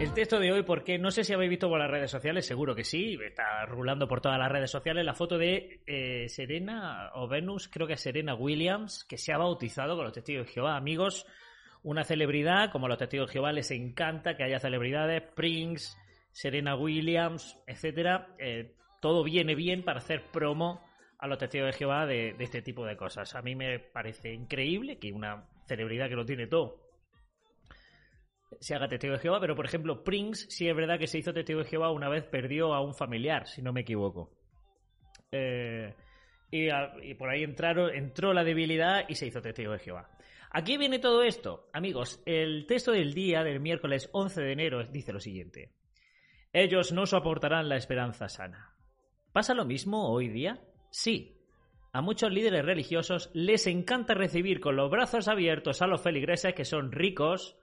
El texto de hoy, porque no sé si habéis visto por las redes sociales, seguro que sí, está rulando por todas las redes sociales la foto de eh, Serena o Venus, creo que es Serena Williams, que se ha bautizado con los testigos de Jehová. Amigos, una celebridad, como los testigos de Jehová les encanta que haya celebridades, Prince, Serena Williams, etcétera. Eh, todo viene bien para hacer promo a los testigos de Jehová de, de este tipo de cosas. A mí me parece increíble que una celebridad que lo tiene todo se haga testigo de Jehová, pero por ejemplo, Prince sí es verdad que se hizo testigo de Jehová una vez perdió a un familiar, si no me equivoco. Eh, y, y, por ahí entraron, entró la debilidad y se hizo testigo de Jehová. Aquí viene todo esto. Amigos, el texto del día del miércoles 11 de enero dice lo siguiente. Ellos no soportarán la esperanza sana. ¿Pasa lo mismo hoy día? Sí. A muchos líderes religiosos les encanta recibir con los brazos abiertos a los feligreses que son ricos,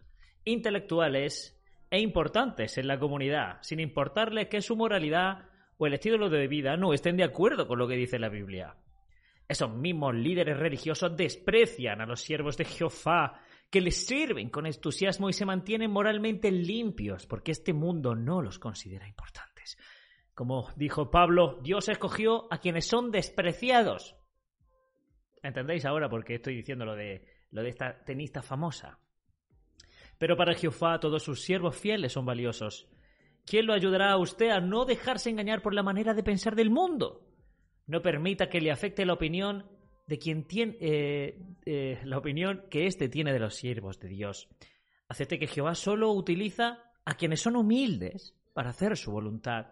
intelectuales e importantes en la comunidad, sin importarles que su moralidad o el estilo de vida no estén de acuerdo con lo que dice la Biblia. Esos mismos líderes religiosos desprecian a los siervos de Jehová, que les sirven con entusiasmo y se mantienen moralmente limpios, porque este mundo no los considera importantes. Como dijo Pablo, Dios escogió a quienes son despreciados. ¿Entendéis ahora por qué estoy diciendo lo de, lo de esta tenista famosa? Pero para Jehová todos sus siervos fieles son valiosos. ¿Quién lo ayudará a usted a no dejarse engañar por la manera de pensar del mundo? No permita que le afecte la opinión de quien tiene eh, eh, la opinión que éste tiene de los siervos de Dios. Acepte que Jehová solo utiliza a quienes son humildes para hacer su voluntad.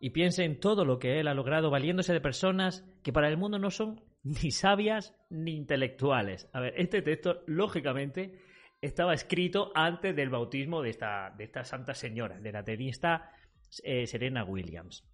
Y piense en todo lo que él ha logrado valiéndose de personas que para el mundo no son ni sabias ni intelectuales. A ver, este texto, lógicamente, estaba escrito antes del bautismo de esta, de esta santa señora, de la tenista eh, Serena Williams.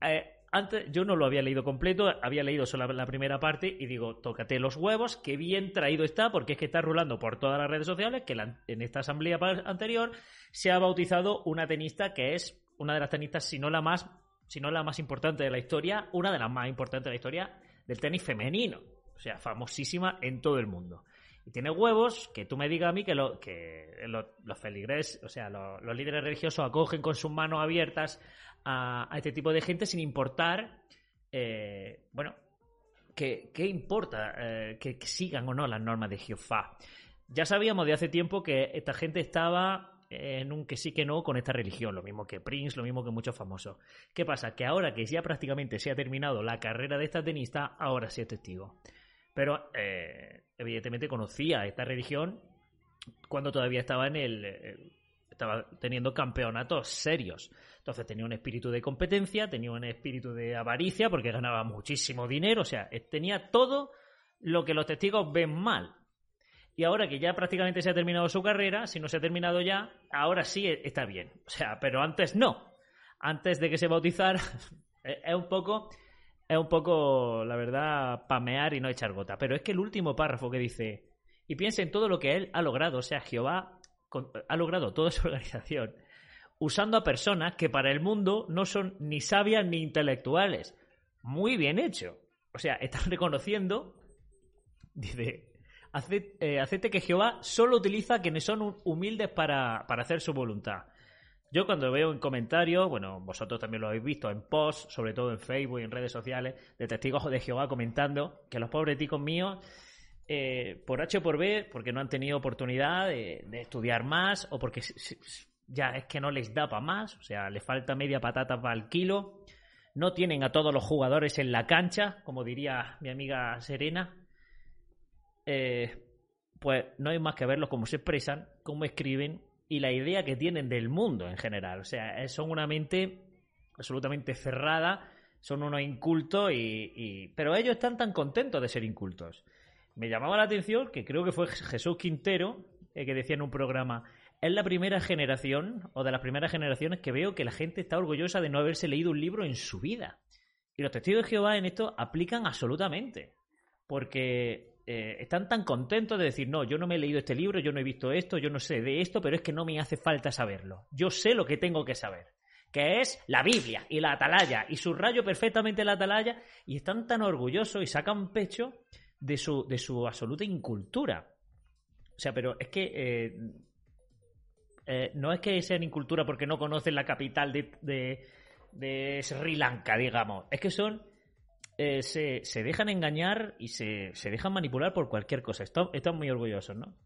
Eh, antes, yo no lo había leído completo, había leído solo la primera parte y digo, tócate los huevos, qué bien traído está, porque es que está rulando por todas las redes sociales que en esta asamblea anterior se ha bautizado una tenista que es una de las tenistas, si no la más, si no la más importante de la historia, una de las más importantes de la historia del tenis femenino. O sea, famosísima en todo el mundo. Y tiene huevos que tú me digas a mí que, lo, que los feligres, o sea, los líderes religiosos acogen con sus manos abiertas a, este tipo de gente sin importar, eh, bueno, ¿qué, importa eh, que, sigan o no las normas de Jehová? Ya sabíamos de hace tiempo que esta gente estaba en un que sí que no con esta religión, lo mismo que Prince, lo mismo que muchos famosos. ¿Qué pasa? Que ahora que ya prácticamente se ha terminado la carrera de esta tenista, ahora sí es testigo. Pero eh, evidentemente conocía esta religión cuando todavía estaba en el, estaba teniendo campeonatos serios. Entonces tenía un espíritu de competencia, tenía un espíritu de avaricia porque ganaba muchísimo dinero, o sea, tenía todo lo que los testigos ven mal. Y ahora que ya prácticamente se ha terminado su carrera, si no se ha terminado ya, ahora sí está bien. O sea, pero antes no. Antes de que se bautizara, es un poco es un poco, la verdad, pamear y no echar gota. Pero es que el último párrafo que dice, y piensa en todo lo que él ha logrado, o sea, Jehová ha logrado toda su organización, usando a personas que para el mundo no son ni sabias ni intelectuales. Muy bien hecho. O sea, están reconociendo, dice, eh, acepte que Jehová solo utiliza a quienes son humildes para, para hacer su voluntad. Yo cuando veo en comentarios, bueno, vosotros también lo habéis visto en posts, sobre todo en Facebook y en redes sociales, de testigos de Jehová comentando que los pobres ticos míos, eh, por H o por B, porque no han tenido oportunidad de, estudiar más o porque ya es que no les da para más, o sea, les falta media patata para el kilo, no tienen a todos los jugadores en la cancha, como diría mi amiga Serena, eh, pues no hay más que verlos cómo se expresan, cómo escriben y la idea que tienen del mundo en general. O sea, son una mente absolutamente cerrada, son unos incultos y, Pero ellos están tan contentos de ser incultos. Me llamaba la atención que creo que fue Jesús Quintero, eh, que decía en un programa, es la primera generación, o de las primeras generaciones, que veo que la gente está orgullosa de no haberse leído un libro en su vida. Y los testigos de Jehová en esto aplican absolutamente. Porque eh, están tan contentos de decir, no, yo no me he leído este libro, yo no he visto esto, yo no sé de esto, pero es que no me hace falta saberlo. Yo sé lo que tengo que saber, que es la Biblia y la atalaya, y subrayo perfectamente la atalaya, y están tan orgullosos y sacan pecho de su, de su absoluta incultura. O sea, pero es que eh, eh, no es que sean incultura porque no conocen la capital de, de, Sri Lanka, digamos. Es que son. Eh, se, se, dejan engañar y se, se, dejan manipular por cualquier cosa. Están, están muy orgullosos, ¿no?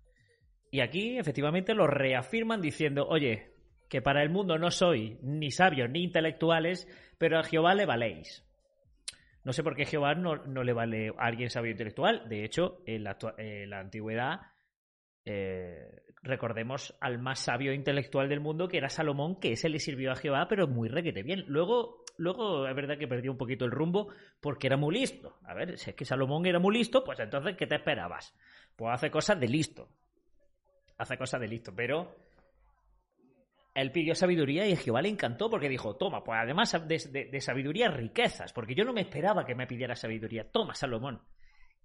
Y aquí, efectivamente, lo reafirman diciendo: Oye, que para el mundo no soy ni sabios ni intelectuales, pero a Jehová le valéis. No sé por qué Jehová no, no le vale a alguien sabio intelectual. De hecho, en la, en la antigüedad eh, recordemos al más sabio intelectual del mundo, que era Salomón, que ese le sirvió a Jehová, pero muy requete bien. Luego, luego es verdad que perdió un poquito el rumbo porque era muy listo. A ver, si es que Salomón era muy listo, pues entonces, ¿qué te esperabas? Pues hace cosas de listo. Hace cosas de listo, pero él pidió sabiduría y Jehová le encantó porque dijo, toma, pues además de, de, sabiduría, riquezas, porque yo no me esperaba que me pidiera sabiduría. Toma, Salomón.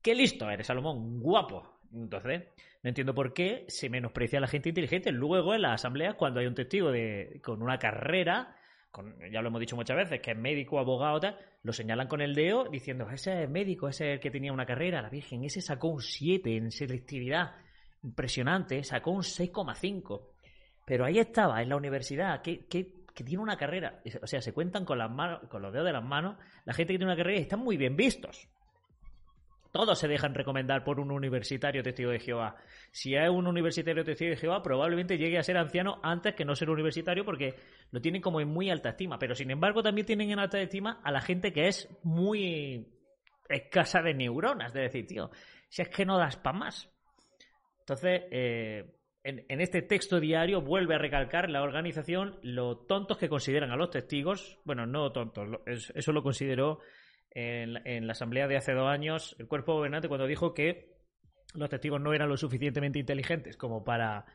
Qué listo eres, Salomón, guapo. Entonces, no entiendo por qué se menosprecia a la gente inteligente. Luego, en la asamblea, cuando hay un testigo de, con una carrera, ya lo hemos dicho muchas veces, que es médico, abogado, lo señalan con el dedo diciendo, ese es médico, ese es el que tenía una carrera, la Virgen, ese sacó un 7 en selectividad. Impresionante, sacó un 6,5. Pero ahí estaba, en la universidad, que, que, tiene una carrera. O sea, se cuentan con, las manos, con los dedos de las manos la gente que tiene una carrera y están muy bien vistos todos se dejan recomendar por un universitario testigo de Jehová. Si es un universitario testigo de Jehová, probablemente llegue a ser anciano antes que no ser universitario porque lo tienen como en muy alta estima. Pero sin embargo, también tienen en alta estima a la gente que es muy escasa de neuronas. De decir, tío, si es que no das para más. Entonces, eh, en, este texto diario vuelve a recalcar la organización lo tontos que consideran a los testigos. Bueno, no tontos, eso lo consideró en, la asamblea de hace dos años el cuerpo gobernante cuando dijo que los testigos no eran lo suficientemente inteligentes como para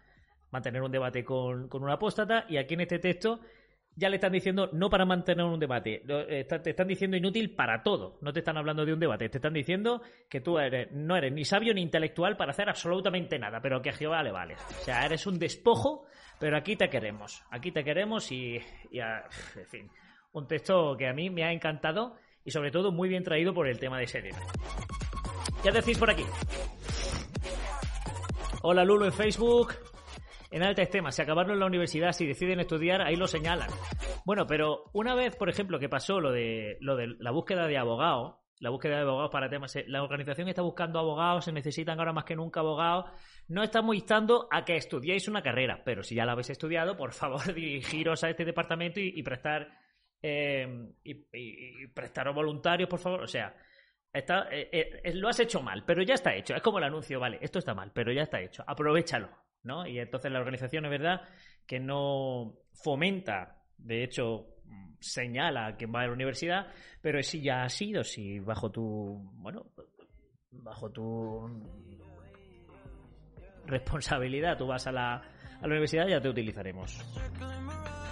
mantener un debate con, con un apóstata y aquí en este texto ya le están diciendo no para mantener un debate, eh, te están diciendo inútil para todo, no te están hablando de un debate, te están diciendo que tú eres, no eres ni sabio ni intelectual para hacer absolutamente nada, pero que a Jehová le vale. O sea, eres un despojo, pero aquí te queremos, aquí te queremos y, y en fin, un texto que a mí me ha encantado y sobre todo muy bien traído por el tema de Serena. ¿Qué decís por aquí? Hola Lulu en Facebook. En alta temas, si acabaron en la universidad, si deciden estudiar, ahí lo señalan. Bueno, pero una vez, por ejemplo, que pasó lo de, lo de la búsqueda de abogados, la búsqueda de abogados para temas, eh, la organización está buscando abogados, se necesitan ahora más que nunca abogados, no estamos instando a que estudiéis una carrera, pero si ya la habéis estudiado, por favor dirigiros a este departamento y prestar Em, y, prestaros voluntarios, por favor. O sea, está, eh, eh, lo has hecho mal, pero ya está hecho. Es como el anuncio, vale, esto está mal, pero ya está hecho. Aprovechalo, ¿no? Y entonces la organización es verdad que no fomenta, de hecho, señala a quien va a la universidad, pero si ya ha sido, si bajo tu, bueno, bajo tu responsabilidad tú vas a la, a la universidad, ya te utilizaremos.